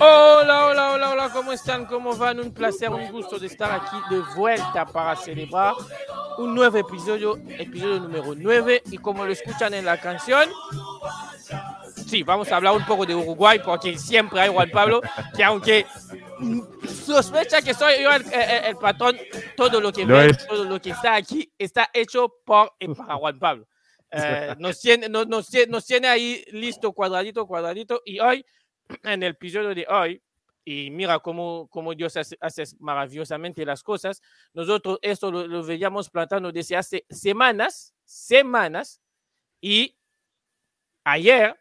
Hola, hola, hola, hola, ¿cómo están? ¿Cómo van? Un placer, un gusto de estar aquí de vuelta para celebrar un nuevo episodio, episodio número 9. Y como lo escuchan en la canción, sí, vamos a hablar un poco de Uruguay porque siempre hay Juan Pablo, que aunque sospecha que soy yo el, patrón, todo lo que ve, todo lo que está aquí está hecho por y para Juan Pablo. Eh, nos, tiene, nos, nos, nos tiene ahí listo cuadradito, cuadradito. Y hoy en el episodio de hoy, y mira cómo, cómo Dios hace, maravillosamente las cosas, nosotros esto lo, veíamos plantando desde hace semanas, semanas, y ayer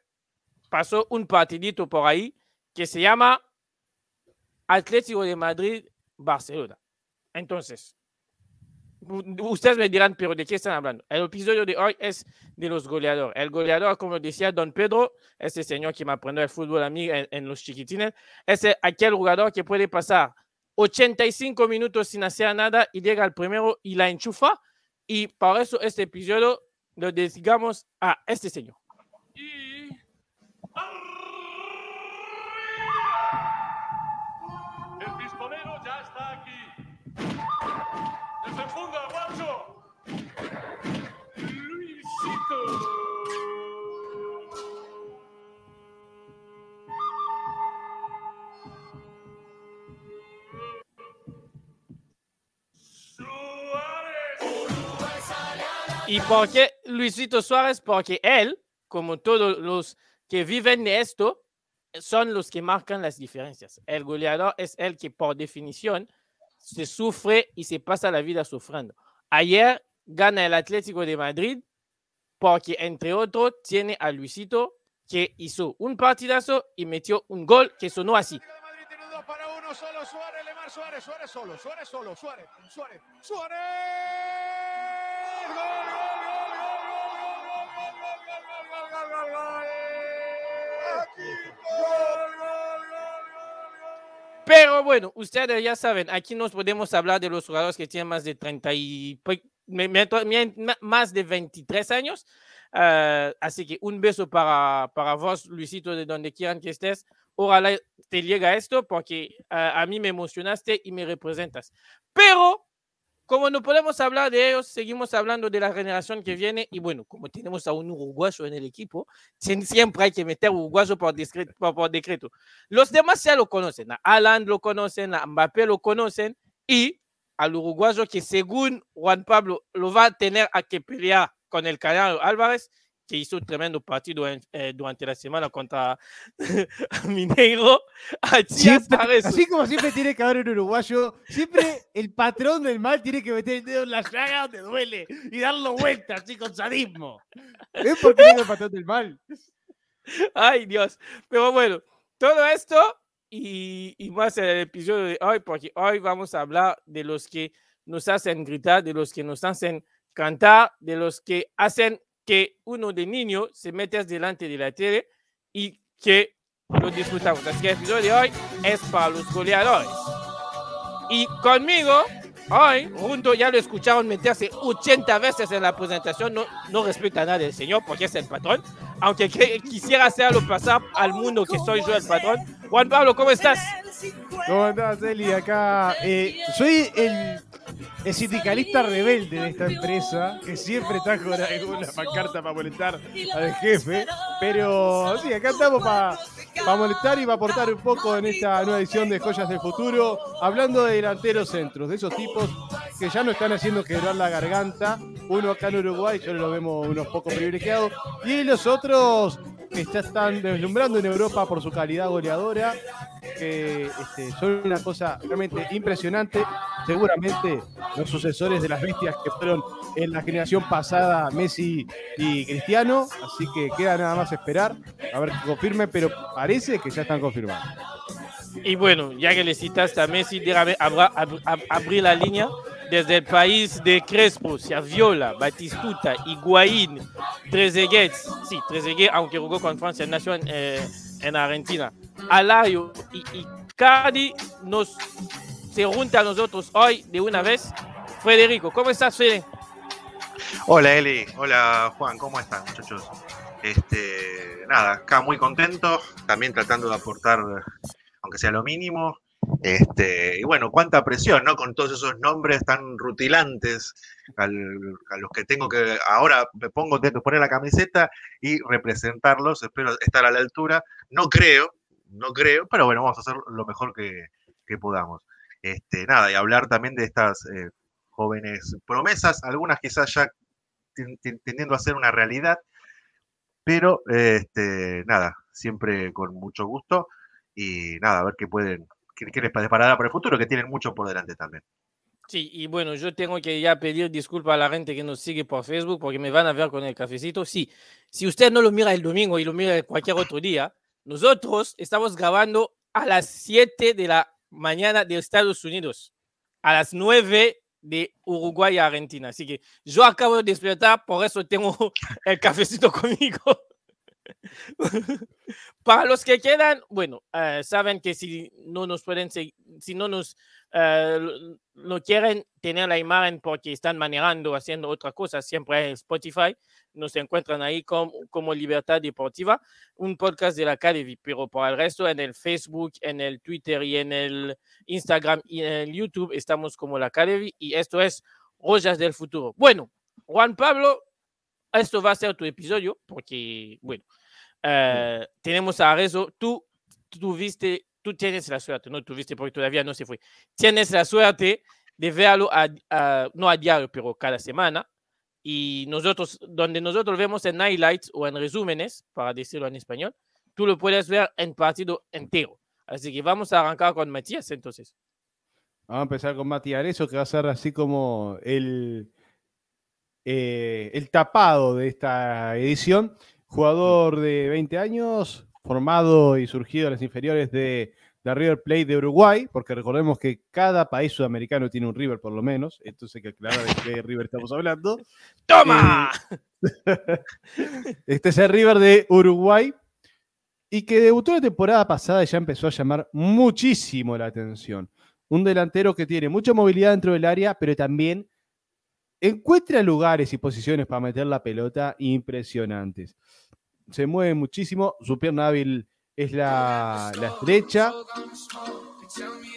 pasó un partidito por ahí que se llama Atlético de Madrid-Barcelona. Entonces, ustedes me dirán, pero ¿de qué están hablando? El episodio de hoy es de los goleadores. El goleador, como decía Don Pedro, ese señor que me aprendió el fútbol a mí en, los chiquitines, es aquel jugador que puede pasar 85 minutos sin hacer nada y llega al primero y la enchufa. Y por eso este episodio lo dedicamos a este señor. ¿Y por qué Luisito Suárez? Porque él, como todos los que viven de esto, son los que marcan las diferencias. El goleador es el que, por definición, se sufre y se pasa la vida sufriendo. Ayer gana el Atlético de Madrid porque, entre otros, tiene a Luisito que hizo un partidazo y metió un gol que sonó así. Suárez, Suárez, Suárez Suárez Suárez, Suárez, Suárez. Pero bueno, ustedes ya saben, aquí nos podemos hablar de los jugadores que tienen más de 30 y más de 23 años. Uh, así que un beso para, para vos, Luisito, de donde quieran que estés. Ojalá te llega esto porque uh, a mí me emocionaste y me representas. Pero como no podemos hablar de ellos, seguimos hablando de la generación que viene. Y bueno, como tenemos a un uruguayo en el equipo, siempre hay que meter uruguayo por, por, por decreto. Los demás ya lo conocen. A Alan lo conocen, a Mbappé lo conocen. Y al uruguayo que según Juan Pablo lo va a tener a que pelear con el Canelo Álvarez que hizo un tremendo partido eh, durante la semana contra Mineiro. así como siempre tiene que haber un uruguayo, siempre el patrón del mal tiene que meter el dedo en la llaga donde duele y darlo vuelta así con sadismo. ¿Es porque tiene el patrón del mal? Ay, Dios. Pero bueno, todo esto y, y más en el episodio de hoy, porque hoy vamos a hablar de los que nos hacen gritar, de los que nos hacen cantar, de los que hacen que uno de niño se mete delante de la tele y que lo disfrutamos. Así que el episodio de hoy es para los goleadores. Y conmigo, hoy, junto, ya lo escucharon meterse 80 veces en la presentación, no, no respeta nada del señor porque es el patrón, aunque quisiera hacerlo pasar al mundo que soy yo el patrón. Juan Pablo, ¿cómo estás? ¿Cómo estás, Eli? Acá eh, soy el el sindicalista rebelde de esta empresa, que siempre está con una pancarta para molestar al jefe. Pero sí, acá estamos para molestar y para aportar un poco en esta nueva edición de Joyas del Futuro, hablando de delanteros centros, de esos tipos que ya no están haciendo quebrar la garganta. Uno acá en Uruguay, yo lo vemos unos pocos privilegiados, y los otros que ya están deslumbrando en Europa por su calidad goleadora, que este, son una cosa realmente impresionante. Seguramente los sucesores de las bestias que fueron en la generación pasada, Messi y Cristiano, así que queda nada más esperar a ver que confirme, pero parece que ya están confirmados. Y bueno, ya que le citaste a Messi, déjame abrir la línea desde el país de Crespo, Viola, Batistuta, Higuaín, Trezeguet, sí, Trezeguet, aunque jugó con Francia, nació en, eh, en Argentina, Alario y, y nos se junta a nosotros hoy de una vez. Federico, ¿cómo estás, Fede? Hola Eli, hola Juan, ¿cómo están muchachos? Este, nada, acá muy contento, también tratando de aportar, aunque sea lo mínimo. Este, y bueno, cuánta presión, ¿no? Con todos esos nombres tan rutilantes a los que tengo que, ahora me pongo, tengo que poner la camiseta y representarlos, espero estar a la altura. No creo, no creo, pero bueno, vamos a hacer lo mejor que, podamos. Este, nada, y hablar también de estas eh, jóvenes promesas, algunas quizás ya tendiendo a ser una realidad, pero este, nada, siempre con mucho gusto y nada, a ver qué pueden, qué, les para el futuro, que tienen mucho por delante también. Sí, y bueno, yo tengo que ya pedir disculpas a la gente que nos sigue por Facebook porque me van a ver con el cafecito. Sí, si usted no lo mira el domingo y lo mira cualquier otro día, nosotros estamos grabando a las 7 de la mañana de Estados Unidos, a las 9 de Uruguay a Argentina. Así que yo acabo de despertar, por eso tengo el cafecito conmigo. Para los que quedan, bueno, uh, saben que si no nos pueden si no nos uh, no quieren tener la imagen porque están manejando, haciendo otra cosa, siempre en Spotify, nos encuentran ahí como, como Libertad Deportiva, un podcast de la Academy, pero por el resto en el Facebook, en el Twitter y en el Instagram y en el YouTube estamos como la Academy y esto es Rollas del Futuro. Bueno, Juan Pablo, esto va a ser tu episodio porque, bueno, uh, tenemos a Rezo, tú tuviste, tú tienes la suerte, no tuviste porque todavía no se fue, tienes la suerte de verlo, a, a, no a diario, pero cada semana. Y nosotros, donde nosotros vemos en highlights o en resúmenes, para decirlo en español, tú lo puedes ver en partido entero. Así que vamos a arrancar con Matías entonces. Vamos a empezar con Matías eso que va a ser así como el, eh, el tapado de esta edición. Jugador de 20 años, formado y surgido en las inferiores de, de, River Plate de Uruguay, porque recordemos que cada país sudamericano tiene un River por lo menos, entonces hay que aclarar de qué River estamos hablando. ¡Toma! Eh, este es el River de Uruguay y que debutó la temporada pasada y ya empezó a llamar muchísimo la atención. Un delantero que tiene mucha movilidad dentro del área, pero también encuentra lugares y posiciones para meter la pelota impresionantes. Se mueve muchísimo, su pierna hábil es la, la estrecha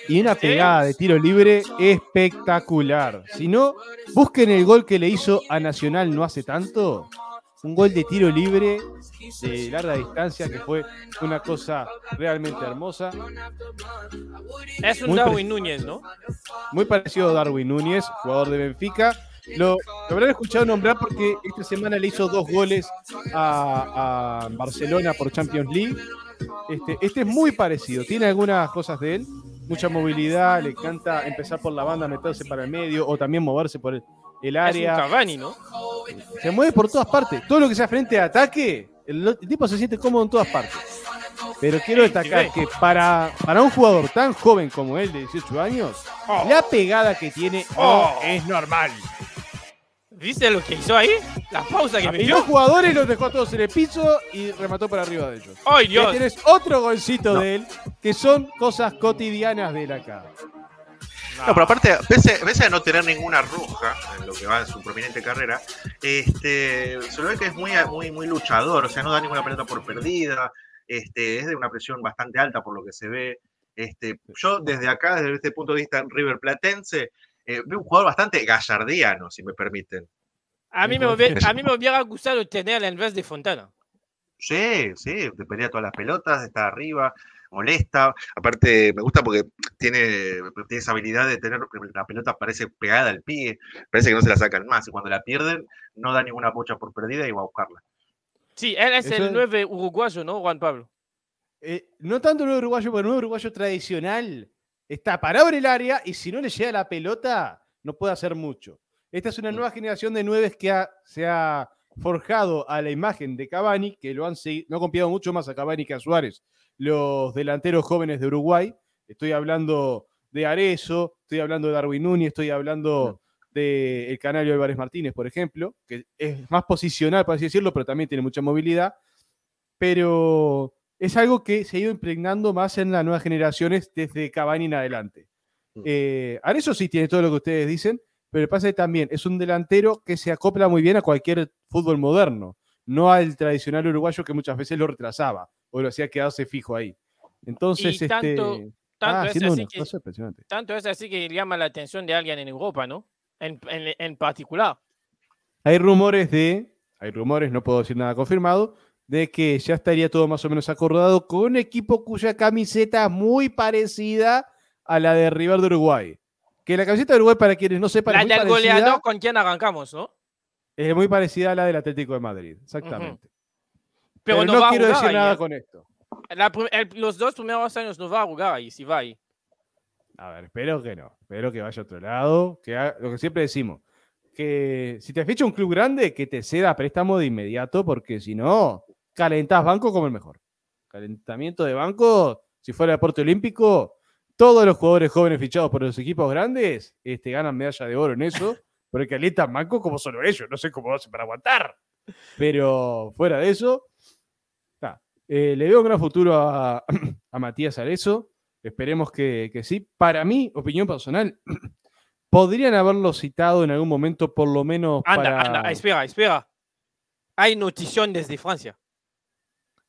y una pegada de tiro libre espectacular. Si no, busquen el gol que le hizo a Nacional no hace tanto. Un gol de tiro libre de larga distancia que fue una cosa realmente hermosa. Es un Darwin Núñez, ¿no? Muy parecido a Darwin Núñez, jugador de Benfica lo, habrán escuchado nombrar porque esta semana le hizo dos goles a, Barcelona por Champions League. Este, este, es muy parecido, tiene algunas cosas de él, mucha movilidad, le encanta empezar por la banda, meterse para el medio o también moverse por el, área. Es un Cavani, ¿no? Se mueve por todas partes. Todo lo que sea frente a ataque, el, tipo se siente cómodo en todas partes. Pero quiero destacar que para, para un jugador tan joven como él, de 18 años, oh. la pegada que tiene oh. es normal. ¿Viste lo que hizo ahí? La pausa que me dio. los jugadores los dejó a todos en el piso y remató para arriba de ellos. ¡Ay, Dios! tienes otro golcito de él, que son cosas cotidianas de la cara. No. pero aparte, pese, a no tener ninguna roja en lo que va en su prominente carrera, este, se lo ve que es muy, muy, muy luchador, o sea, no da ninguna pelota por perdida, este, es de una presión bastante alta por lo que se ve. Este, yo desde acá, desde este punto de vista River Eh, un jugador bastante gallardiano, si me permiten. A mí me, hubiera, a mí me hubiera gustado tenerle en vez de Fontana. Sí, sí, te pelea todas las pelotas, está arriba, molesta. Aparte, me gusta porque tiene, tiene esa habilidad de tener la pelota parece pegada al pie, parece que no se la sacan más. Y cuando la pierden, no da ninguna pocha por perdida y va a buscarla. Sí, él es el 9 uruguayo, ¿no, Juan Pablo? Eh, no tanto el 9 uruguayo, pero el 9 uruguayo tradicional está parado en el área y si no le llega la pelota, no puede hacer mucho. Esta es una mm. nueva generación de nueves que se ha forjado a la imagen de Cavani, que lo han no ha confiado mucho más a Cavani que a Suárez, los delanteros jóvenes de Uruguay. Estoy hablando de Arezo, estoy hablando de Darwin Núñez, estoy hablando del de Canario Álvarez Martínez, por ejemplo, que es más posicional, por así decirlo, pero también tiene mucha movilidad. Pero es algo que se ha ido impregnando más en las nuevas generaciones desde Cavani en adelante. Mm. Eh, eso sí tiene todo lo que ustedes dicen, pero pasa que también es un delantero que se acopla muy bien a cualquier fútbol moderno, no al tradicional uruguayo que muchas veces lo retrasaba o lo hacía quedarse fijo ahí. Entonces, Y tanto- este. Tanto, ah, es así que, cosa impresionante. tanto es así que llama la atención de alguien en Europa, ¿no? En, en- en particular. Hay rumores de, hay rumores, no puedo decir nada confirmado, de que ya estaría todo más o menos acordado con un equipo cuya camiseta es muy parecida a la de River de Uruguay. Que la camiseta de Uruguay, para quienes no sepan, La es muy, del parecida, goleador con quien arrancamos, ¿no? es muy parecida a la del Atlético de Madrid. Exactamente. Pero, Pero, no, quiero decir ahí, nada ¿eh? con esto. La prim- el- los dos primeros años no va a jugar ahí, si va ahí. A ver, espero que no. Espero que vaya a otro lado. Que haga- lo que siempre decimos. Que si te ficha un club grande, que te ceda préstamo de inmediato, porque si no, calentás banco como el mejor. Calentamiento de banco, si fuera deporte olímpico, todos los jugadores jóvenes fichados por los equipos grandes este, ganan medalla de oro en eso, porque calientan banco como solo ellos. No sé cómo hacen para aguantar. Pero fuera de eso, está. Eh, le veo un gran futuro a, a Matías Arezo. Esperemos que, que sí. Para mí, opinión personal, podrían haberlo citado en algún momento, por lo menos Anda, para... anda, espera, espera. Hay notición desde Francia.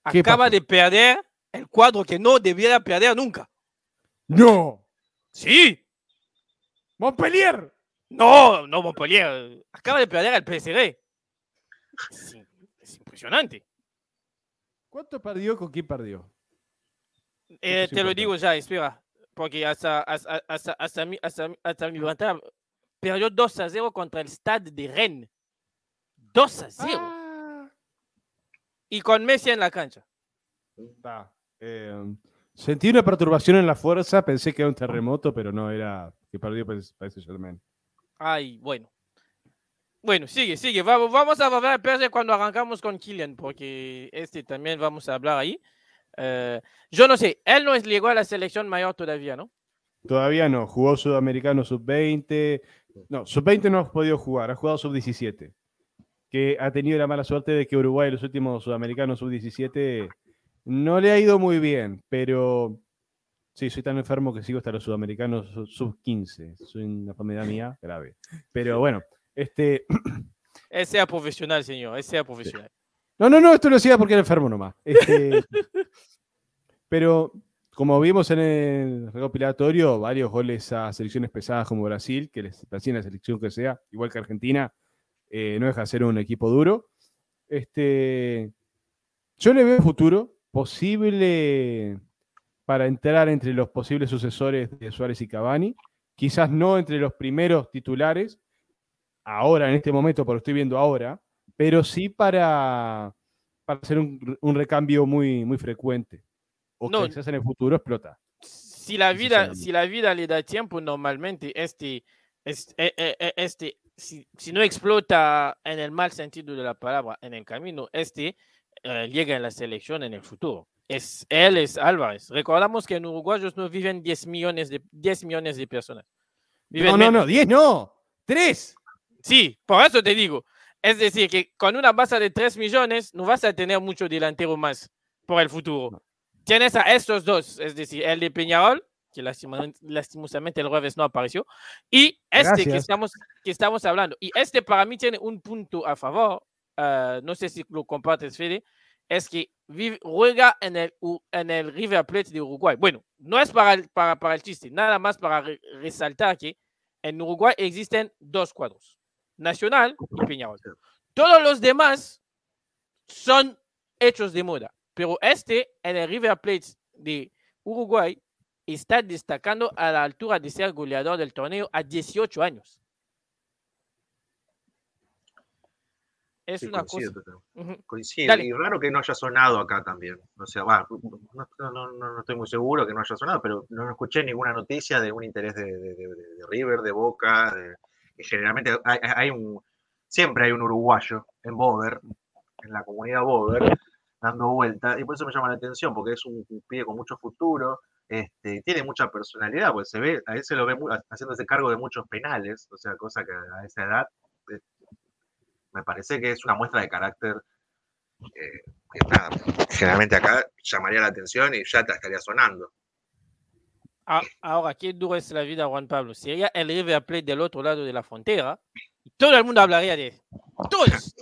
¿Qué Acaba de perder el cuadro que no debiera perder nunca. ¡No! Sí, ¡Montpellier! no, no Montpellier. Acaba de perder el PSG. Es, es impresionante. ¿Cuánto perdió? ¿Con quién perdió? Eh, te lo digo ya, espera. Porque hasta, hasta, hasta, hasta, mi, hasta, hasta mi ventana perdió 2 a 0 contra el Stade de Rennes. 2 a 0. Ah. Y con Messi en la cancha. Está. Eh, sentí una perturbación en la fuerza, pensé que era un terremoto, pero no era que perdió Paris Paris Saint-Germain. Ay, bueno. Bueno, sigue, sigue. Vamos, a hablar de cuando arrancamos con Kylian, porque este también vamos a hablar ahí. Eh, yo no sé, él no es llegó a la selección mayor todavía, ¿no? Todavía no, jugó Sudamericano Sub-20. No, Sub-20 no ha podido jugar, ha jugado Sub-17. Que ha tenido la mala suerte de que Uruguay en los últimos Sudamericanos Sub-17 no le ha ido muy bien, pero sí, soy tan enfermo que sigo hasta los Sudamericanos Sub- Sub-15. Soy una enfermedad mía grave. Pero bueno, este. Él sea profesional, señor, él sea profesional. No, no, no, esto lo decía porque era enfermo nomás. Este, pero como vimos en el recopilatorio, varios goles a selecciones pesadas como Brasil, que les hacían la selección que sea, igual que Argentina, eh, no deja de ser un equipo duro. Este, yo le veo futuro posible para entrar entre los posibles sucesores de Suárez y Cavani. Quizás no entre los primeros titulares, ahora, en este momento, porque lo estoy viendo ahora, pero sí para, para hacer un, un recambio muy, muy frecuente. O No. quizás en el futuro explota. Si la vida, si la vida le da tiempo, normalmente este, es- eh, eh, este, si, si no explota en el mal sentido de la palabra en el camino, este eh, llega en la selección en el futuro. Es, él es Álvarez. Recordamos que en Uruguayos no viven 10 millones de, 10 millones de personas. Viven No, no, menos. no, 10 no, 3. Sí, por eso te digo. Es decir, que con una base de 3 millones no vas a tener mucho delantero más por el futuro. Tienes a estos dos, es decir, el de Peñarol, que lastimosamente el jueves no apareció, y este que estamos, que estamos hablando. Y este para mí tiene un punto a favor, ah, no sé si lo compartes, Fede, es que vive- juega en el, en el River Plate de Uruguay. Bueno, no es para el, para, para el chiste, nada más para re- resaltar que en Uruguay existen dos cuadros, Nacional y Peñarol. Todos los demás son hechos de moda, pero este en el River Plate de Uruguay está destacando a la altura de ser goleador del torneo a 18 años. Es Sí, una coincido, cosa. coincido. Dale. Y raro que no haya sonado acá también. O sea, va, no, no- no- estoy muy seguro que no haya sonado, pero no escuché ninguna noticia de un interés de, de- de- de- de River, de Boca. generalmente hay, hay un, siempre hay un uruguayo en Bover, en la comunidad Bover, dando vuelta. Y por eso me llama la atención, porque es un, un pibe con mucho futuro. Este, tiene mucha personalidad, pues se ve, a él se lo ve mu- haciéndose cargo de muchos penales, o sea, cosa que a esa edad eh, me parece que es una muestra de carácter eh, que nada, generalmente acá llamaría la atención y ya estaría sonando. Ah, ahora, qué duro es la vida, Juan Pablo. Sería el River Plate del otro lado de la frontera y todo el mundo hablaría de todos.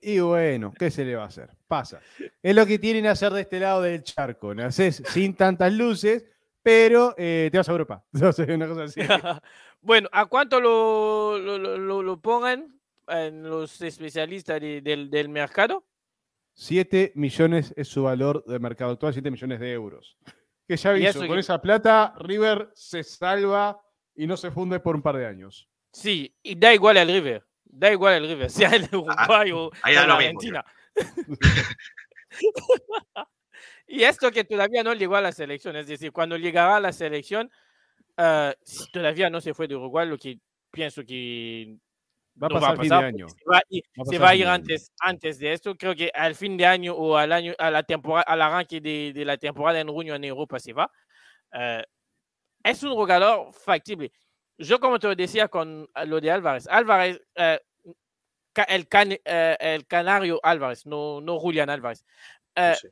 Y bueno, ¿qué se le va a hacer? Pasa. Es lo que tienen que hacer de este lado del charco. Nacés sin tantas luces, pero eh, te vas a Europa. una cosa así. bueno, ¿a cuánto lo, lo, lo, lo pongan en los especialistas de, del, del mercado? 7 millones es su valor de mercado actual, 7 millones de euros. Que ya aviso, con que- esa plata River se salva y no se funde por un par de años. Sí, y da igual al River. Da igual al River, sea el Uruguay o ahí da o la mismo, Argentina. y esto que todavía no llegó a la selección, es decir, cuando llegará a la selección, ah, si todavía no se fue de Uruguay, lo que pienso que Va a no pasar fin de pasar, año. Se va, a ir- Va a se va a ir antes, antes de esto. Creo que al fin de año o al año, a la temporada, al arranque de, de la temporada en junio en Europa se va. Eh, es un jugador factible? Yo, como te lo decía con lo de Álvarez, Álvarez, eh, ca- el, can- eh, el canario Álvarez, no, no Julián Álvarez. Eh, Sí.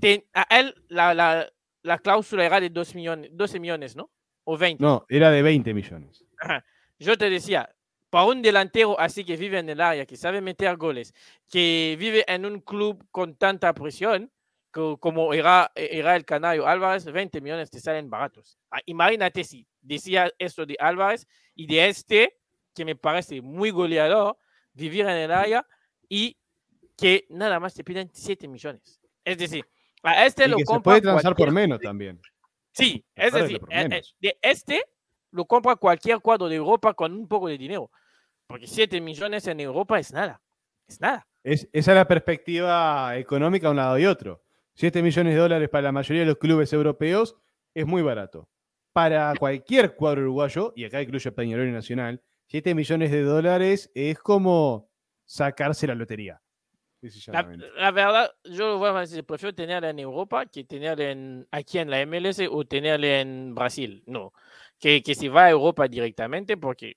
ten- a él la, la, la cláusula era de 2 millones, 12 millones, ¿no? O 20. No, era de 20 millones. Ajá. Yo te decía, para un delantero así que vive en el área, que sabe meter goles, que vive en un club con tanta presión, co- como era, era el Canario Álvarez, 20 millones te salen baratos. Ah, Imagínate si decía eso de Álvarez y de este, que me parece muy goleador, vivir en el área y que nada más te piden 7 millones. Es decir, a este Y lo que se compra puede transar por menos también. Sí, es decir, eh, eh, de este lo compra cualquier cuadro de Europa con un poco de dinero. Porque 7 millones en Europa es nada. Es nada. Es, esa es la perspectiva económica de un lado y otro. 7 millones de dólares para la mayoría de los clubes europeos es muy barato. Para cualquier cuadro uruguayo, y acá incluye Peñarol y Nacional, 7 millones de dólares es como sacarse la lotería. La, la verdad, yo lo voy a decir, prefiero tenerla en Europa que tenerla en, aquí en la MLS o tenerla en Brasil. No, que, que se va a Europa directamente porque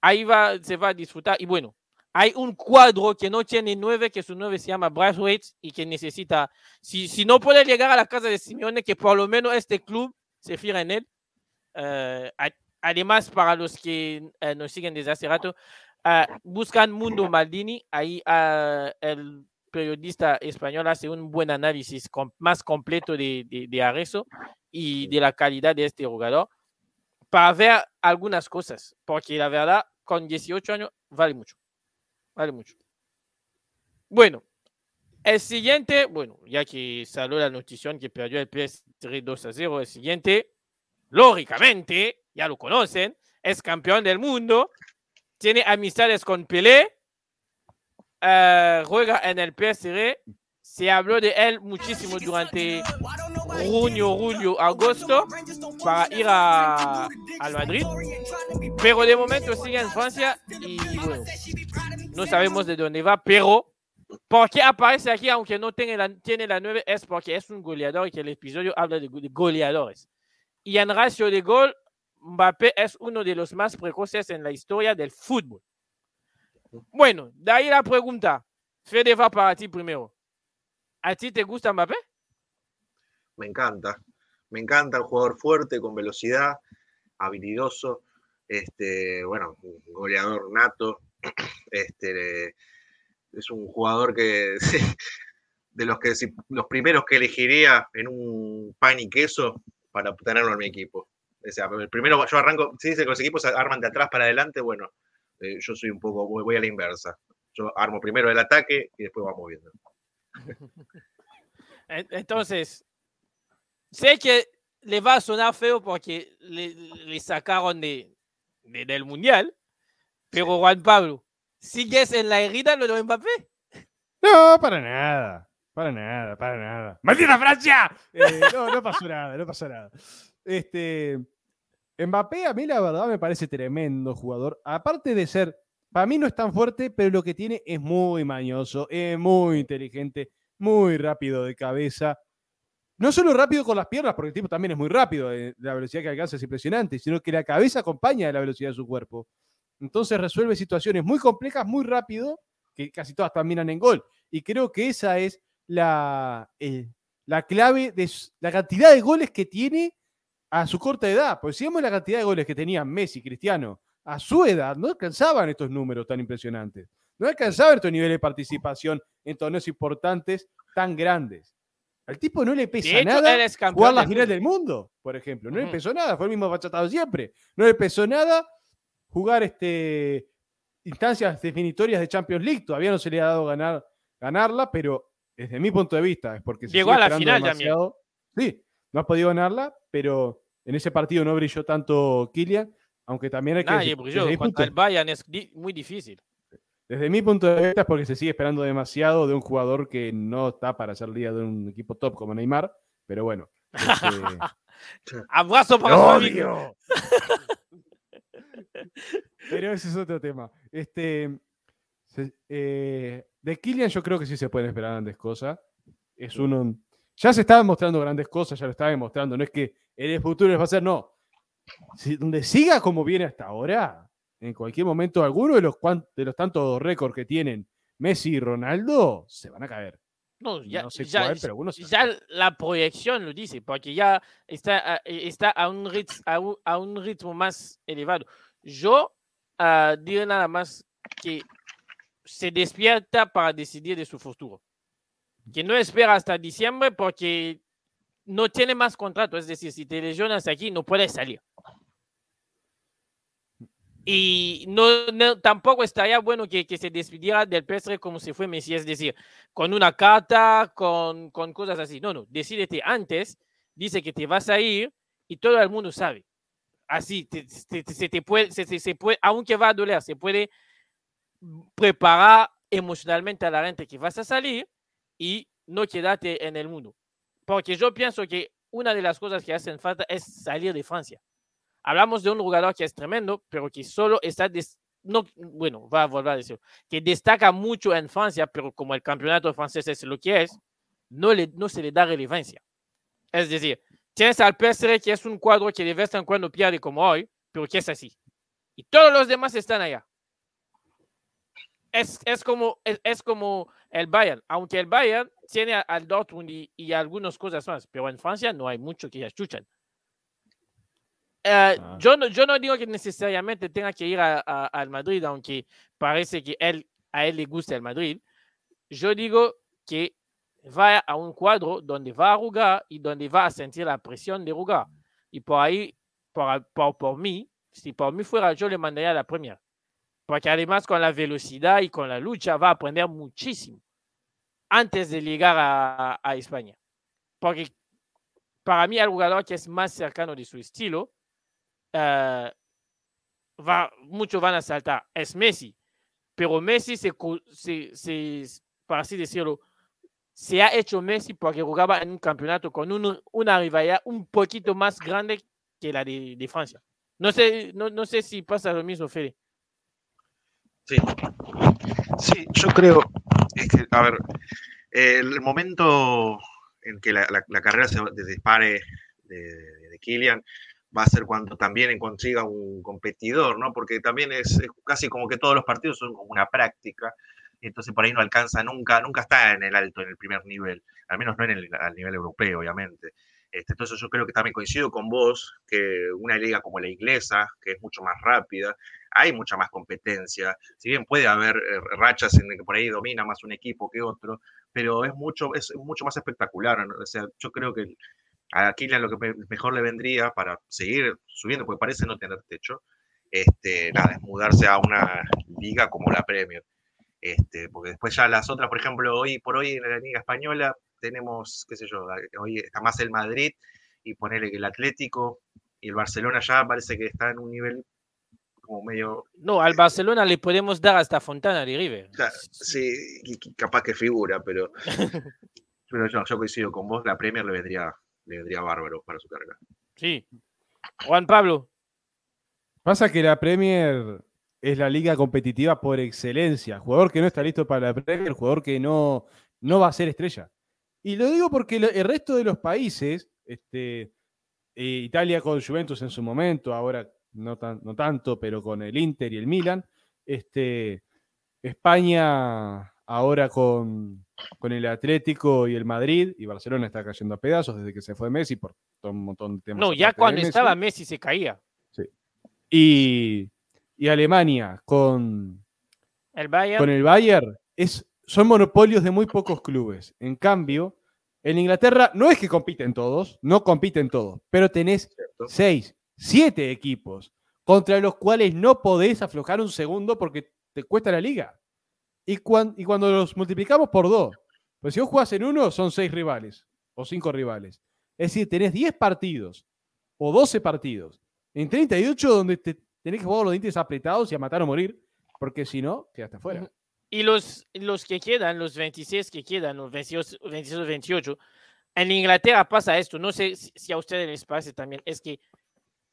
ahí va, se va a disfrutar. Y bueno, hay un cuadro que no tiene nueve, que su nueve se llama Braithwaite y que necesita, si, si no puede llegar a la casa de Simeone, que por lo menos este club se fija en él. Eh, además, para los que eh, nos siguen desde hace rato, ah, buscan Mundo Maldini, ahí ah, el periodista español hace un buen análisis com- más completo de, de, de Arezzo y de la calidad de este jugador para ver algunas cosas, porque la verdad, con 18 años, vale mucho. Vale mucho. Bueno, el siguiente, bueno, ya que salió la notición que perdió el PS3 2 a 0, el siguiente, lógicamente, ya lo conocen, es campeón del mundo, tiene amistades con Pelé, eh, juega en el PSG, se habló de él muchísimo durante junio, julio, agosto para ir a, Madrid, pero de momento sigue en Francia y no sabemos de dónde va, pero porque aparece aquí, aunque no tiene la, tiene la 9, es porque es un goleador y que el episodio habla de goleadores. Y en ratio de gol, Mbappé es uno de los más precoces en la historia del fútbol. Bueno, de ahí la pregunta. Fede va para ti primero. ¿A ti te gusta Mbappé? Me encanta. Me encanta un jugador fuerte, con velocidad, habilidoso, este, bueno, goleador nato. Este, es un jugador que de los que los primeros que elegiría en un pan y queso para tenerlo en mi equipo. O sea, primero yo arranco, si dice que los equipos se arman de atrás para adelante, bueno, eh, yo soy un poco, voy, voy a la inversa. Yo armo primero el ataque y después vamos viendo. En- Entonces, sé que le va a sonar feo porque le, le sacaron de, de- del Mundial, pero Juan Pablo, ¿sigues en la herida lo de Mbappé? No, para nada. Para nada, para nada. ¡Maldita Francia! Eh, no, no pasó nada, no pasó nada. Este, Mbappé a mí la verdad me parece tremendo jugador. Aparte de ser, para mí no es tan fuerte, pero lo que tiene es muy mañoso, es muy inteligente, muy rápido de cabeza. No solo rápido con las piernas, porque el tipo también es muy rápido, eh, la velocidad que alcanza es impresionante, sino que la cabeza acompaña a la velocidad de su cuerpo. Entonces resuelve situaciones muy complejas, muy rápido, que casi todas terminan en gol. Y creo que esa es la, el, la clave de la cantidad de goles que tiene a su corta edad. Porque si vemos la cantidad de goles que tenían Messi, Cristiano, a su edad, no alcanzaban estos números tan impresionantes. No alcanzaban estos niveles de participación en torneos importantes tan grandes. Al tipo no le pesa nada jugar la final del mundo, por ejemplo. No le pesó nada, fue el mismo bachatado siempre. No le pesó nada jugar este, instancias definitorias de Champions League. Todavía no se le ha dado ganar, ganarla, pero desde mi punto de vista es porque se llegó a la final también. Sí, no ha podido ganarla, pero en ese partido no brilló tanto Kylian, aunque también hay que. Nadie brilló. el Bayern es muy difícil. Desde mi punto de vista es porque se sigue esperando demasiado de un jugador que no está para ser día de un equipo top como Neymar, pero bueno. Este... Abrazo para odio. pero ese es otro tema. Este, eh, de Kylian yo creo que sí se pueden esperar grandes cosas. Es uno... Ya se estaban mostrando grandes cosas, ya lo estaba demostrando. No es que en el futuro les va a ser, no. Si, donde siga como viene hasta ahora, en cualquier momento alguno de los, de los tantos récords que tienen Messi y Ronaldo se van a caer. No, ya, sé cuál, pero ya la proyección lo dice, porque ya está, está a, un ritmo, a, un, ritmo más elevado. Yo uh, digo nada más que se despierta para decidir de su futuro. Que no espera hasta diciembre porque no tiene más contrato. Es decir, si te lesionas aquí, no puedes salir. Y no, tampoco estaría bueno que, que, se despidiera del PSG como si fue Messi, es decir, con una carta, con, con cosas así. No, no, decídete antes, dice que te vas a ir y todo el mundo sabe. Así, se te puede, se, se, puede, aunque va a doler, se puede preparar emocionalmente a la gente que vas a salir y no quedarte en el mundo. Porque yo pienso que una de las cosas que hacen falta es salir de Francia. Hablamos de un jugador que es tremendo, pero que solo está, no, bueno, va a volver a decir, que destaca mucho en Francia, pero como el campeonato francés es lo que es, no, le, no se le da relevancia. Es decir, tienes al PSG que es un cuadro que de vez en cuando pierde como hoy, pero que es así. Y todos los demás están allá. Es, es como, es, como el Bayern, aunque el Bayern tiene al Dortmund y, y algunas cosas más, pero en Francia no hay mucho que escuchan. Eh, ah. yo, no, yo no digo que necesariamente tenga que ir al Madrid, aunque parece que él, a él le gusta el Madrid. Yo digo que vaya a un cuadro donde va a jugar y donde va a sentir la presión de jugar. Y por ahí, por, por, por mí, si por mí fuera, yo le mandaría a la Premier. Porque además con la velocidad y con la lucha va a aprender muchísimo antes de llegar a, a España. Porque para mí el jugador que es más cercano de su estilo uh, va, muchos van a saltar, es Messi. Pero Messi, se, se, se, para así decirlo, se ha hecho Messi porque jugaba en un campeonato con un, una rivalidad un poquito más grande que la de, de Francia. No sé, no, no, sé si pasa lo mismo, Fede. Sí, sí yo creo, es que, a ver, el momento en que la, la, carrera se dispare de, de, de Kylian, va a ser cuando también consiga un competidor, ¿no? Porque también es, casi como que todos los partidos son como una práctica, entonces por ahí no alcanza nunca, nunca está en el alto, en el primer nivel, al menos no en el al nivel europeo, obviamente. Este, entonces yo creo que también coincido con vos que una liga como la inglesa, que es mucho más rápida, hay mucha más competencia, si bien puede haber eh, rachas en que por ahí domina más un equipo que otro, pero es mucho, es mucho más espectacular. O sea, yo creo que a Kylian lo que mejor le vendría para seguir subiendo, porque parece no tener techo, este, nada, es mudarse a una liga como la Premier. Este, porque después ya las otras, por ejemplo, hoy por hoy en la Liga Española tenemos, qué sé yo, hoy está más el Madrid y ponerle que el Atlético y el Barcelona ya parece que está en un nivel como medio... No, al Barcelona le podemos dar hasta Fontana de River. Sí, capaz que figura, pero, pero yo, yo coincido con vos, la Premier le vendría le vendría bárbaro para su carrera. Sí. Juan Pablo. Pasa que la Premier es la liga competitiva por excelencia. Jugador que no está listo para la Premier, jugador que no, no va a ser estrella. Y lo digo porque el resto de los países, este, eh, Italia con Juventus en su momento, ahora no, no tanto, pero con el Inter y el Milan, este, España ahora con, con el Atlético y el Madrid, y Barcelona está cayendo a pedazos desde que se fue Messi por todo un montón de temas. No, ya cuando Messi. estaba Messi se caía. Y, y Alemania con, El Bayern. con el Bayern es, son monopolios de muy pocos clubes. En cambio, en Inglaterra no es que compiten todos, no compiten todos, pero tenés ¿cierto? seis, siete equipos contra los cuales no podés aflojar un segundo porque te cuesta la liga. Y, cuan- y cuando los multiplicamos por dos, pues si vos jugás en uno, son seis rivales o cinco rivales. Es decir, tenés 10 partidos o 12 partidos en 38 donde te tenés que jugar los dientes apretados y a matar o morir, porque si no, quedaste afuera. Y los, los que quedan, los 26 que quedan, los 28, 26 28, en Inglaterra pasa esto, no sé si a ustedes les parece también, es que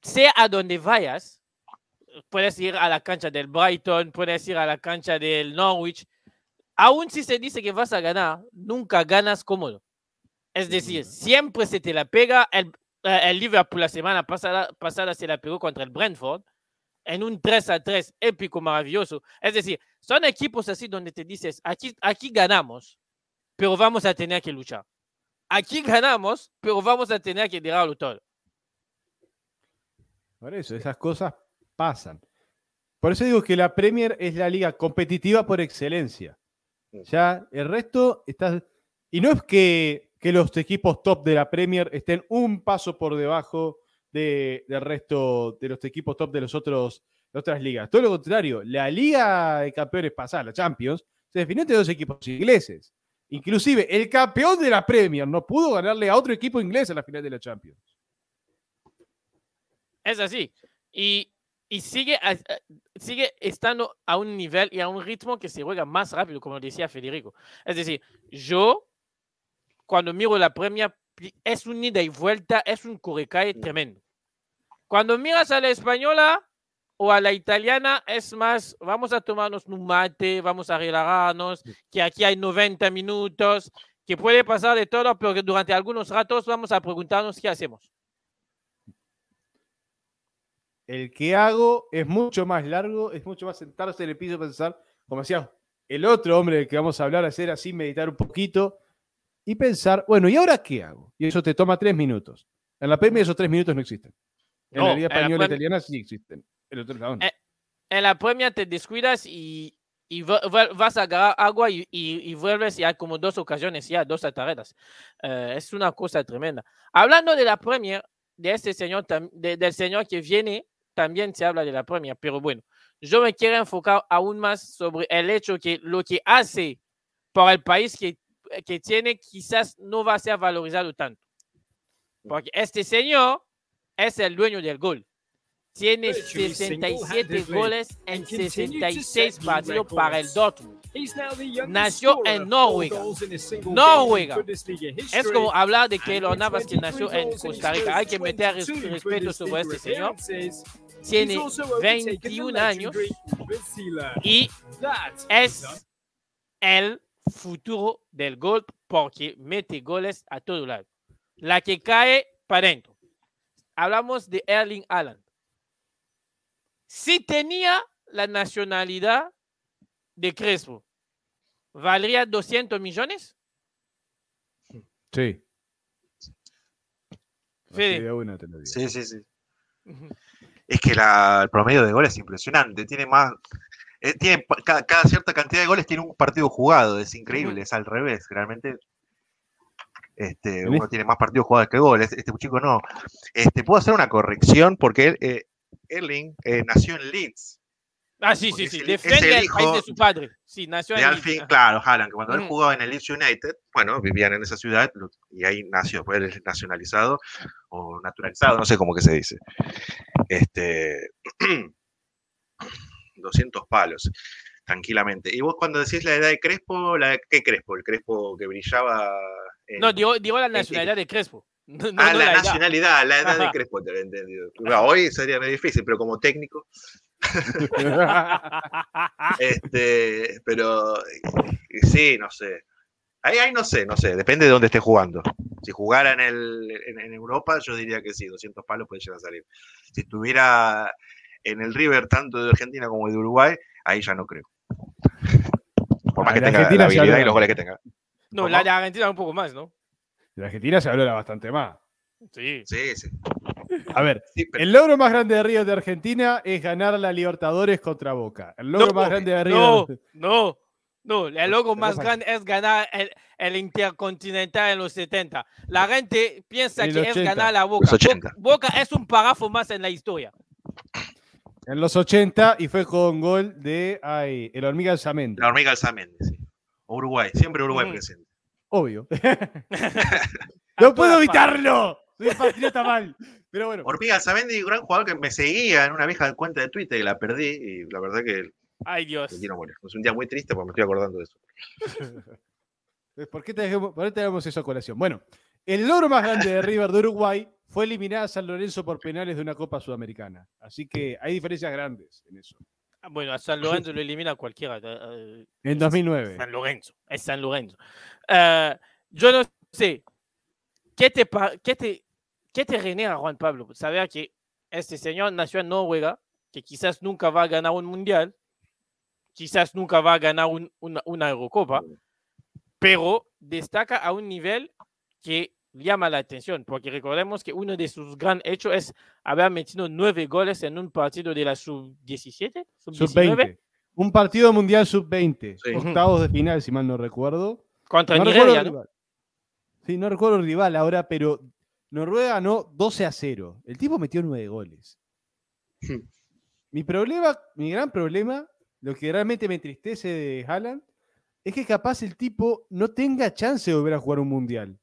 sea a donde vayas, puedes ir a la cancha del Brighton, puedes ir a la cancha del Norwich, aún si se dice que vas a ganar, nunca ganas cómodo. Es decir, siempre se te la pega. El, eh, el Liverpool la semana pasada, pasada se la pegó contra el Brentford en un 3 a 3 épico, maravilloso. Es decir, son equipos así donde te dices, aquí, aquí ganamos, pero vamos a tener que luchar. Aquí ganamos, pero vamos a tener que darlo todo. Por eso, esas cosas pasan. Por eso digo que la Premier es la liga competitiva por excelencia. Ya el resto está. Y no es que, que los equipos top de la Premier estén un paso por debajo de- del resto de los equipos top de los otros de otras ligas. Todo lo contrario, la Liga de Campeones pasada, la Champions, se definió entre dos equipos ingleses. Inclusive el campeón de la Premier no pudo ganarle a otro equipo inglés en la final de la Champions. Es así. Y, y sigue, sigue estando a un nivel y a un ritmo que se juega más rápido, como decía Federico. Es decir, yo, cuando miro la Premier, es un ida y vuelta, es un correcae tremendo. Cuando miras a la española o a la italiana, es más, vamos a tomarnos un mate, vamos a relajarnos, que aquí hay 90 minutos, que puede pasar de todo, pero que durante algunos ratos vamos a preguntarnos qué hacemos. El que hago es mucho más largo, es mucho más sentarse en el piso y pensar, como decía el otro hombre del que vamos a hablar, hacer así, meditar un poquito y pensar, bueno, ¿y ahora qué hago? Y eso te toma tres minutos. En la Premier esos tres minutos no existen. En No, la Liga Española Prem- Italiana sí existen. En otro no. Eh, En la Premier te descuidas y, y va- va- vas a agarrar agua y, y- y vuelves y hay como dos ocasiones ya, dos ataretas. Eh, es una cosa tremenda. Hablando de la Premier, de este señor, de- del señor que viene, también se habla de la Premier, pero bueno, yo me quiero enfocar aún más sobre el hecho que lo que hace para el país que, que tiene quizás no va a ser valorizado tanto. Porque este señor es el dueño del gol. Tiene Virtually 67 single-handedly goles en and continued to 66 set new partidos para el. Dortmund. Nació en Noruega. Noruega. Es como hablar de Keylor with Navas que nació 23 en Costa Rica. Hay que meter 22 respeto sobre este señor. Tiene He's also overtaken the 21 años y es el futuro del gol porque mete goles a todo lado. La que cae para adentro. Hablamos de Erling Haaland. Si tenía la nacionalidad de Crespo, ¿valdría 200 millones? Sí. Sí, sí, sí. Ujú. Es que la- el promedio de goles es impresionante. Tiene más. eh, tiene, cada, cada cierta cantidad de goles tiene un partido jugado. Es increíble. Es al revés. Realmente. Este, uno tiene más partidos jugados que goles. Este chico no. Este, puedo hacer una corrección porque él, eh, Erling eh, nació en Leeds. Ah, sí, sí, sí. Defiende el país de su padre. Sí, nació en Leeds. claro, Haaland, que cuando él Ujú. jugaba en el Leeds United, bueno, vivían en esa ciudad y ahí nació, fue él nacionalizado o naturalizado, no sé cómo que se dice. Este 200 palos, tranquilamente. Y vos cuando decís la edad de Crespo, la ¿qué Crespo? El Crespo que brillaba No, digo, digo la nacionalidad de Crespo. No, no ah, la la, edad. nacionalidad, la edad de. Crespo, te lo he entendido. Bueno, hoy sería muy difícil, pero como técnico, este, pero eh, sí, no sé. Ahí, ahí no sé, no sé, depende de dónde esté jugando. Si jugara en, el, en, en Europa, yo diría que sí, 200 palos puede llegar a salir. Si estuviera en el River, tanto de Argentina como de Uruguay, ahí ya no creo. Por más que de tenga Argentina la habilidad y los goles que tenga. No, ¿Cómo? la de Argentina un poco más, ¿no? De Argentina se habló bastante más. Sí. Sí, sí. A ver, Sí, pero- el logro más grande de River de Argentina es ganar la Libertadores contra Boca. El logro No, más grande de River. No, no, no. El logo Pero más grande es ganar el, el Intercontinental en los 70. La gente piensa En que es 80. ganar la Boca. Los 80. Boca. Boca es un párrafo más en la historia. En los 80 y fue con gol de ay, el Hormiga Alzamendi. La hormiga Alzamendi, sí. Uruguay, siempre Uruguay presente. Obvio. ¡No puedo evitarlo! Soy patriota mal. Pero bueno, Alzamendi, gran jugador que me seguía en una vieja cuenta de Twitter y la perdí y la verdad que Ay, Dios. quiero morir. Es un día muy triste porque me estoy acordando de eso. ¿por qué tenemos, por qué tenemos eso a colación? Bueno, el logro más grande de River de Uruguay fue eliminar a San Lorenzo por penales de una Copa Sudamericana. Así que hay diferencias grandes en eso. Bueno, a San Lorenzo lo elimina cualquiera. eh, eh, En 2009. San Lorenzo, es San Lorenzo. Eh, yo no sé, ¿qué te, qué te, qué te genera, Juan Pablo? Saber que este señor nació en Noruega, que quizás nunca va a ganar un mundial, quizás nunca va a ganar un- una, una Eurocopa, pero destaca a un nivel que llama la atención, porque recordemos que uno de sus gran hechos es haber metido nueve goles en un partido de la sub-17, sub-19, Sub-20. Un partido mundial sub-20. Sí. Octavos de final, si mal no recuerdo. contra No Nigeria, ¿no? rival. Sí, no recuerdo el rival ahora, pero Noruega ganó 12 a 0. El tipo metió 9 goles. Hmm. mi problema, mi gran problema, lo que realmente me entristece de Haaland, es que capaz el tipo no tenga chance de volver a jugar un mundial.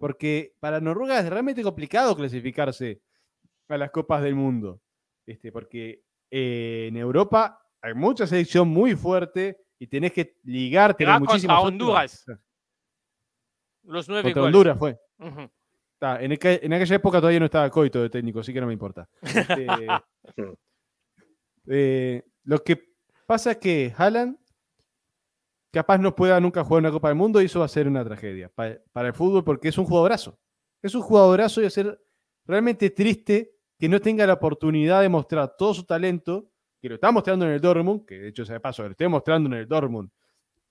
Porque para Noruega es realmente complicado clasificarse a las copas del mundo. Este, porque eh, en Europa hay mucha selección muy fuerte y tenés que ligar, tener va contra muchísimos otros. Honduras. Los nueve Contra goles. Honduras fue. En, aqu- en aquella época todavía no estaba Coito de técnico, así que no me importa. Este, eh, lo que pasa es que Haaland capaz no pueda nunca jugar una Copa del Mundo y eso va a ser una tragedia pa- para el fútbol porque es un jugadorazo. Es un jugadorazo y va a ser realmente triste que no tenga la oportunidad de mostrar todo su talento, que lo está mostrando en el Dortmund, que de hecho sea de paso, lo esté mostrando en el Dortmund,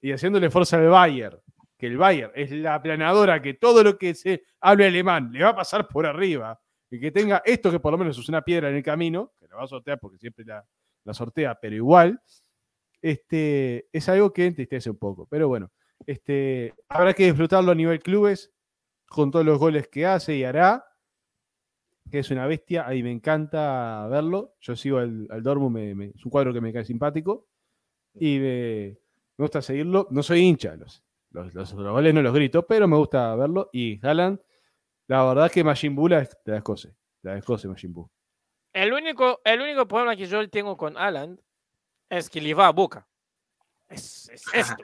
y haciéndole fuerza al Bayern, que el Bayern es la aplanadora que todo lo que se hable alemán le va a pasar por arriba, y que tenga esto que por lo menos es una piedra en el camino, que la va a sortear porque siempre la, la sortea, pero igual, este, es algo que entristece un poco. Pero bueno, este, habrá que disfrutarlo a nivel clubes, con todos los goles que hace y hará, que es una bestia, ahí me encanta verlo. Yo sigo al, al Dortmund, me- me- es un cuadro que me cae simpático, y me, me gusta seguirlo. No soy hincha, los, los, los- los goles no los grito, pero me gusta verlo. Y Haaland, la verdad que Majin Buu la, la descose, la descose Majin Buu. El único, el único problema que yo tengo con Alan es que le va a boca. Es, es esto.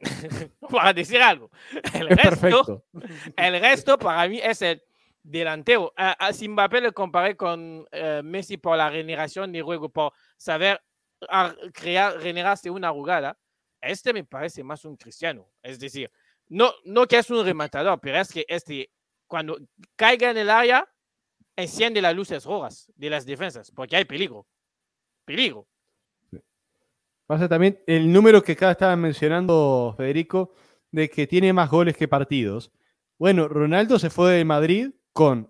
para decir algo. El Es resto, perfecto. el resto para mí es el delantero. A, Mbappé le comparé con eh, Messi por la generación de juego, por saber crear, generarse una jugada. Este me parece más un cristiano. Es decir, no, no que es un rematador, pero es que este, cuando caiga en el área, enciende las luces rojas de las defensas, porque hay peligro. Peligro. Pasa también el número que acá estaba mencionando Federico, de que tiene más goles que partidos. Bueno, Ronaldo se fue de Madrid con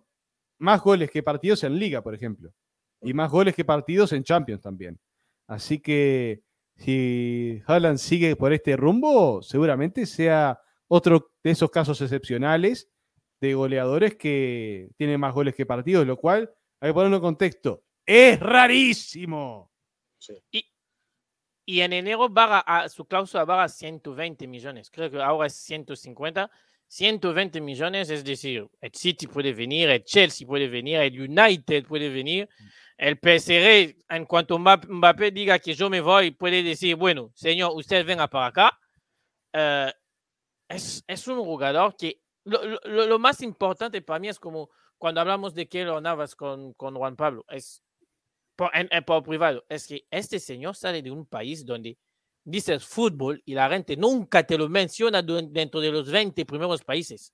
más goles que partidos en Liga, por ejemplo. Y más goles que partidos en Champions también. Así que si Haaland sigue por este rumbo, seguramente sea otro de esos casos excepcionales de goleadores que tienen más goles que partidos, lo cual, hay que ponerlo en contexto, es rarísimo. Y en enero va a, su cláusula va a 120 millones. Creo que ahora es 150. 120 millones, es decir, el City puede venir, el Chelsea puede venir, el United puede venir. El PSG, en cuanto Mbappé, diga que yo me voy, puede decir, bueno, señor, usted venga para acá. Eh, es, es un jugador que lo, lo- lo- lo más importante para mí es como cuando hablamos de Keylor Navas con, con Juan Pablo, es en- en- por privado, es que este señor sale de un país donde dices fútbol y la gente nunca te lo menciona dentro de los 20 primeros países.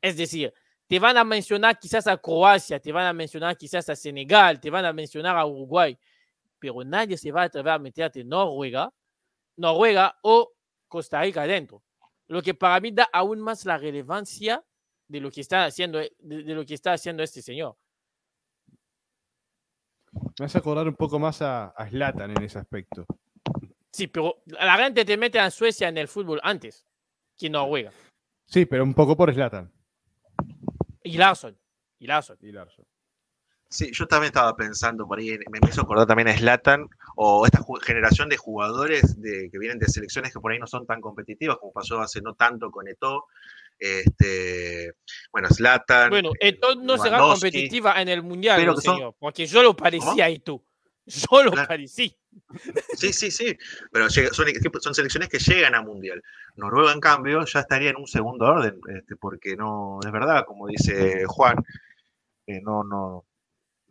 Es decir, te van a mencionar quizás a Croacia, te van a mencionar quizás a Senegal, te van a mencionar a Uruguay, pero nadie se va a atrever a meterte Noruega, Noruega o Costa Rica adentro. Lo que para mí da aún más la relevancia de lo que está haciendo, de, de lo que está haciendo este señor. Me hace acordar un poco más a, a Zlatan en ese aspecto. Sí, pero la gente te mete a Suecia en el fútbol antes que Noruega. Sí, pero un poco por Zlatan Y Larsson. Y Larsson. y Larsson. Sí, yo también estaba pensando por ahí, me hizo acordar también a Slatan o esta generación de jugadores de, que vienen de selecciones que por ahí no son tan competitivas, como pasó hace no tanto con Eto. Este, bueno, Slatan. Bueno, esto no será competitiva en el mundial, Pero son- señor, porque yo lo parecía y tú. Yo lo Claro. parecí. Sí, sí, sí, pero son, selecciones que llegan a Mundial. Noruega, en cambio, ya estaría en un segundo orden, este, porque no, es verdad, como dice Juan, eh, no, no,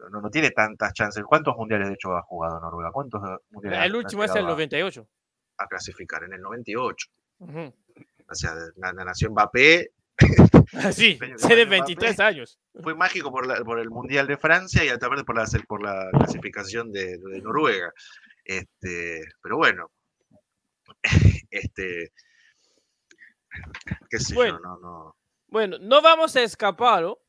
no, no tiene tantas chances. ¿Cuántos mundiales, de hecho, ha jugado Noruega? ¿Cuántos eh, mundiales El último es el llegado a- 98. a clasificar? En el 98. Ujú. O sea, nación Mbappé Sí, Señor, tiene Mbappé. 23 años. fue mágico por, la- por el Mundial de Francia y a través por la, por la clasificación de, de Noruega. Este, pero bueno, este, qué sé Bueno. yo, no, no. Bueno, no vamos a escaparlo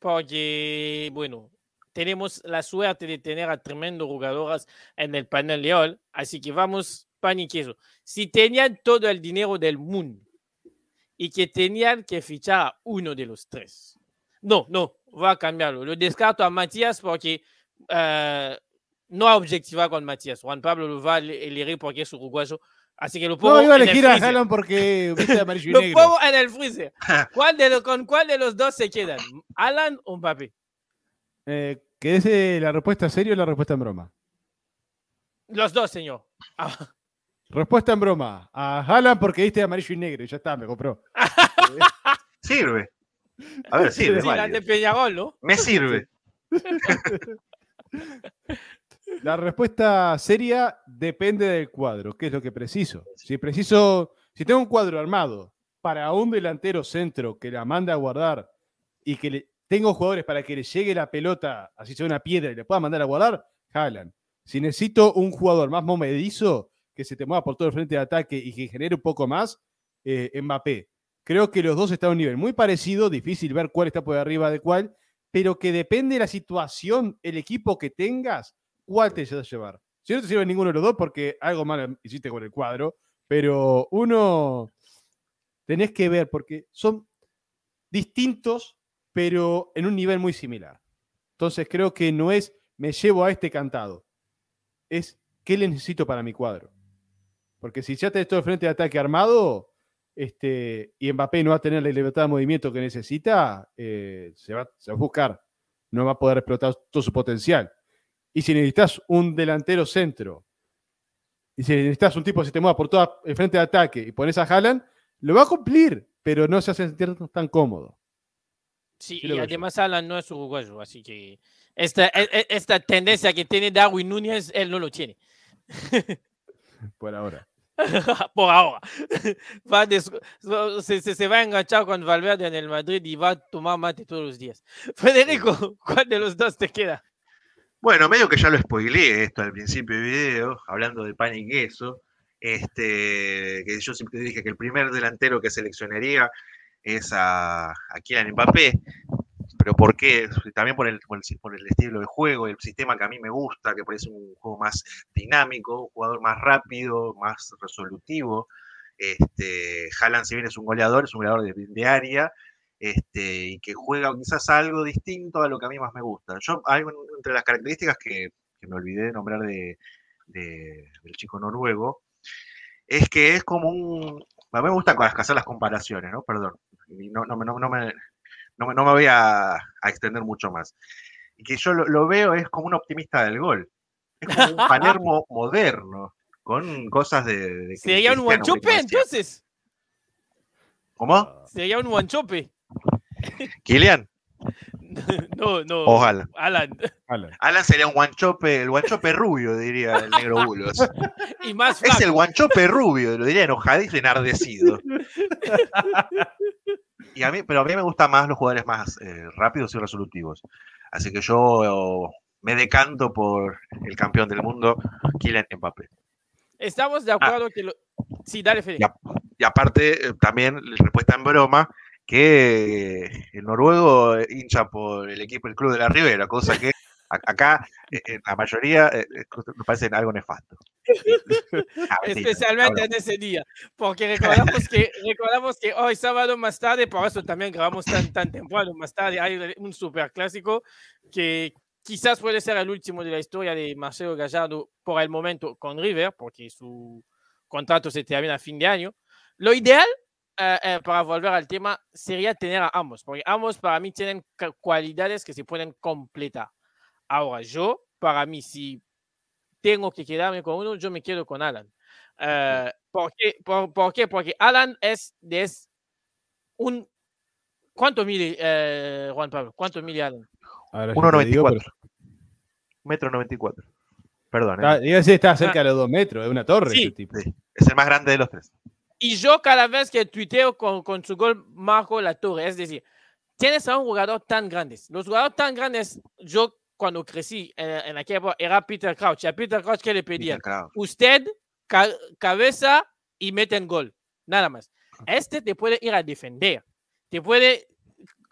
porque, bueno, tenemos la suerte de tener a tremendos jugadoras en el panel de hoy, así que vamos pan y queso. Si tenían todo el dinero del mundo y que tenían que fichar a uno de los tres, no, no, voy a cambiarlo. Lo descarto a Matías porque eh, no ha objetivado con Matías. Juan Pablo lo va a ele- elegir porque es uruguayo, así que lo pongo No, iba a en el elegir a. Haaland porque viste amarillo y Lo pongo en el freezer. ¿Cuál de los- ¿Con cuál de los dos se quedan? ¿Alan o Mbappé? Eh, ¿Que es eh, la respuesta seria o la respuesta en broma? Los dos, señor. Ah, Respuesta en broma. A Haaland porque viste de amarillo y negro. y Ya está, me compró. Sirve. A ver, sirve. sí, la de Peñarol, ¿no? Me sirve. La respuesta seria depende del cuadro. ¿Qué es lo que preciso? Si preciso, si tengo un cuadro armado para un delantero centro que la manda a guardar y que le, tengo jugadores para que le llegue la pelota, así sea una piedra y le pueda mandar a guardar, Haaland. Si necesito un jugador más movedizo, que se te mueva por todo el frente de ataque y que genere un poco más, eh, Mbappé. Creo que los dos están a un nivel muy parecido, difícil ver cuál está por arriba de cuál, pero que depende de la situación, el equipo que tengas, cuál te vas a llevar. Si no te sirve ninguno de los dos, porque algo mal hiciste con el cuadro, pero uno tenés que ver, porque son distintos, pero en un nivel muy similar. Entonces creo que no es me llevo a este cantado, es qué le necesito para mi cuadro. Porque si ya tenés todo el frente de ataque armado, este, y Mbappé no va a tener la libertad de movimiento que necesita, eh, se, va, se va a buscar. No va a poder explotar todo su potencial. Y si necesitas un delantero centro, y si necesitas un tipo que se te mueva por todo el frente de ataque y pones a Haaland, lo va a cumplir, pero no se hace sentir tan cómodo. Sí, y veo yo. además Alan no es uruguayo, así que esta, e- e- esta tendencia que tiene Darwin Núñez, él no lo tiene. Por ahora. Por ahora. Va des- se, se- se va a enganchar con Valverde en el Madrid y va a tomar mate todos los días. Federico, ¿cuál de los dos te queda? Bueno, medio que ya lo spoileé esto al principio del video, hablando de pan y queso. Este, que yo siempre dije que el primer delantero que seleccionaría es a, a Kylian Mbappé. Pero ¿por qué? También por el, por, el, estilo de juego, el sistema que a mí me gusta, que parece un juego más dinámico, un jugador más rápido, más resolutivo. Este, Haaland, si bien es un goleador, es un goleador de, área, este, y que juega quizás algo distinto a lo que a mí más me gusta. Yo, hay un- entre las características que, me olvidé de nombrar de, de- del chico noruego, es que es como un... A mí me gusta hacer las comparaciones, ¿no? Perdón. No, no, no me, no, me, no me voy a, a extender mucho más. Y que yo lo, lo veo es como un optimista del gol. Es como un Palermo moderno, con cosas de... de ¿Sería un guanchope entonces? ¿Cómo? ¿Sería un guanchope? ¿Kilian? No, no. Ojalá. Alan. Alan sería un guanchope, el guanchope rubio, diría el negro Bulos. Y más Es el guanchope rubio, lo diría enojadizo y enardecido. Y a mí, pero a mí me gustan más los jugadores más eh, rápidos y resolutivos. Así que yo me decanto por el campeón del mundo, Kylian Mbappé. Estamos de acuerdo que lo... Sí, dale, Fede. Ya. Y aparte, eh, también respuesta en broma, que el noruego eh, hincha por el equipo, el club de la Ribera, cosa que acá eh, eh, la mayoría eh, eh, me parece algo nefasto. Ah, Especialmente en ese día, porque recordamos que, recordamos que hoy sábado más tarde, por eso también grabamos tan, tan temprano, más tarde hay un super clásico que quizás puede ser el último de la historia de Marcelo Gallardo por el momento con River, porque su contrato se termina a fin de año. Lo ideal, eh, eh, para volver al tema, sería tener a ambos, porque ambos para mí tienen cualidades que se pueden completar. Ahora, yo, para mí, si tengo que quedarme con uno, yo me quedo con Alan. Eh, ¿por, qué? Por, por qué? Porque Alan es, es un... ¿Cuánto mide eh, Juan Pablo? ¿Cuánto mide Alan? Ahora yo te digo, 1,94. Metro 94. Perdón, eh. Ah, iba a decir, está cerca de los dos metros, es una torre Sí. ese tipo. Sí, es el más grande de los tres. Y yo cada vez que tuiteo con, con su gol marco la torre. Es decir, tienes a un jugador tan grande. Los jugadores tan grandes, yo cuando crecí en, en aquella época era Peter Crouch. A Peter Crouch, ¿qué le Crouch. Usted, ca- cabeza y meten gol. Nada más. Este te puede ir a defender. Te puede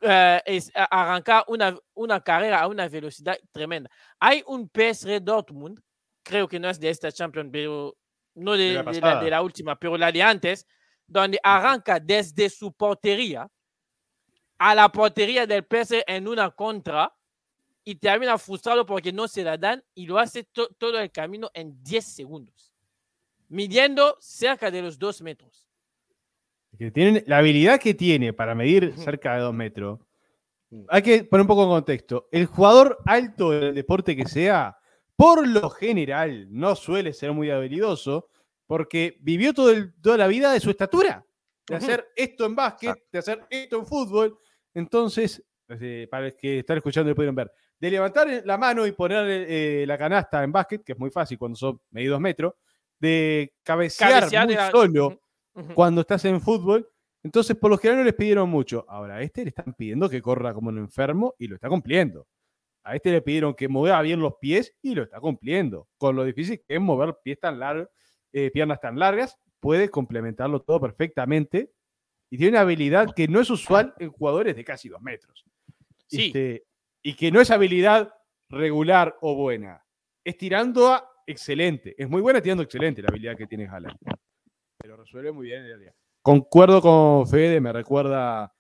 eh, es- arrancar una, una carrera a una velocidad tremenda. Hay un PSV Dortmund, creo que no es de esta Champions, pero no de, De la de la, pasada. de la última, pero la de antes, donde arranca desde su portería a la portería del PSV en una contra y termina frustrado porque no se la dan y lo hace to- todo el camino en 10 segundos, midiendo cerca de los 2 metros. Que tienen, la habilidad que tiene para medir cerca de dos metros. Mm. Hay que poner un poco en contexto. El jugador alto del deporte que sea, por lo general, no suele ser muy habilidoso porque vivió todo el- toda la vida de su estatura. De hacer esto en básquet, de hacer esto en fútbol. Entonces, eh, para los que están escuchando lo pudieron ver. De levantar la mano y poner eh, la canasta en básquet, que es muy fácil cuando son medidos metros. De cabecear, Cabecear muy la- solo cuando estás en fútbol. Entonces, por lo general no les pidieron mucho. Ahora, a este le están pidiendo que corra como un enfermo y lo está cumpliendo. A este le pidieron que moviera bien los pies y lo está cumpliendo. Con lo difícil que es mover pies tan largos, eh, piernas tan largas, puede complementarlo todo perfectamente. Y tiene una habilidad que no es usual en jugadores de casi dos metros. Sí. Este, y que no es habilidad regular o buena. Es tirando a excelente. Es muy buena tirando excelente la habilidad que tiene Haaland. Pero resuelve muy bien en el día. Concuerdo con Fede, me recuerda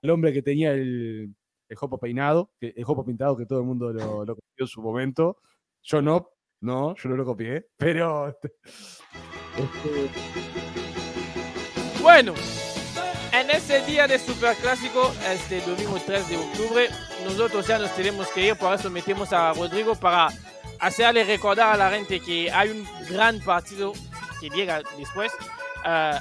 al hombre que tenía el, el jopo peinado, el jopo pintado que todo el mundo lo, lo copió en su momento. Yo no, no, yo no lo copié, pero este, Bueno, en ese día de Superclásico, este domingo 3 de octubre, nosotros ya nos tenemos que ir, por eso metemos a Rodrigo para hacerle recordar a la gente que hay un gran partido que llega después. Ah,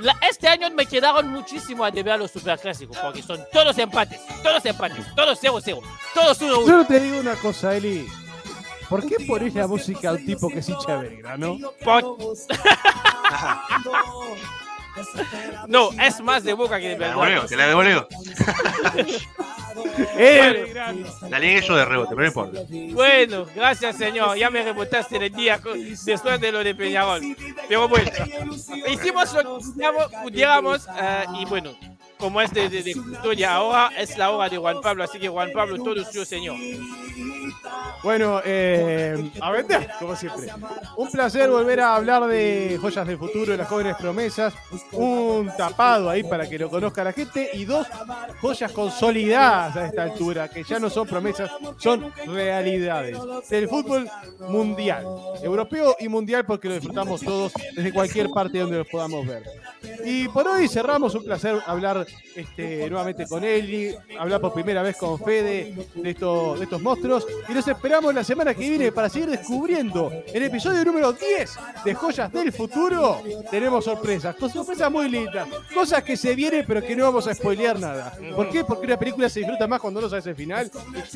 la- este año me quedaron muchísimo a deber los Superclásicos, porque son todos empates, todos empates, todos 0-0, todos 1-1. Yo te digo una cosa, Eli. ¿Por qué pones la música a un tipo que es hincha de Belgrano? Por- No, es más de boca que de Te la verdad. devolveo, te la devolveo. ¡Eh! La ligué yo de rebote, pero no importa. Bueno, gracias señor, ya me rebotaste el día después de lo de Peñarol. Pero bueno, hicimos lo que pudiéramos- pudiéramos eh, y bueno, como es de, de, de historia ahora, es la hora de Juan Pablo, así que Juan Pablo, todo suyo señor. Bueno, eh, a vender, como siempre. Un placer volver a hablar de joyas del futuro, de las jóvenes promesas. Un tapado ahí para que lo conozca la gente. Y dos joyas consolidadas a esta altura, que ya no son promesas, son realidades. Del fútbol mundial, europeo y mundial, porque lo disfrutamos todos desde cualquier parte donde lo podamos ver. Y por hoy cerramos, un placer hablar este, nuevamente con Eli, hablar por primera vez con Fede de estos, de estos monstruos. Y los esperamos la semana que viene para seguir descubriendo el episodio número 10 de Joyas del Futuro. Tenemos sorpresas, sorpresas muy lindas, cosas que se vienen pero que no vamos a spoilear nada. ¿Por qué? Porque una película se disfruta más cuando no sabes el final,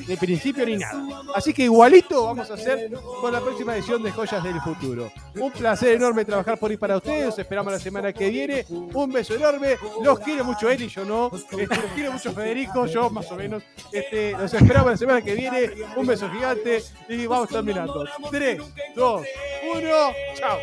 ni principio ni nada. Así que igualito vamos a hacer con la próxima edición de Joyas del Futuro. Un placer enorme trabajar por ahí para ustedes. Esperamos la semana que viene. Un beso enorme. Los quiere mucho él yo no. Este, los quiere mucho Federico, yo más o menos. Este, los esperamos la semana que viene. Un beso gigante y vamos terminando. 3, 2, 1, chao.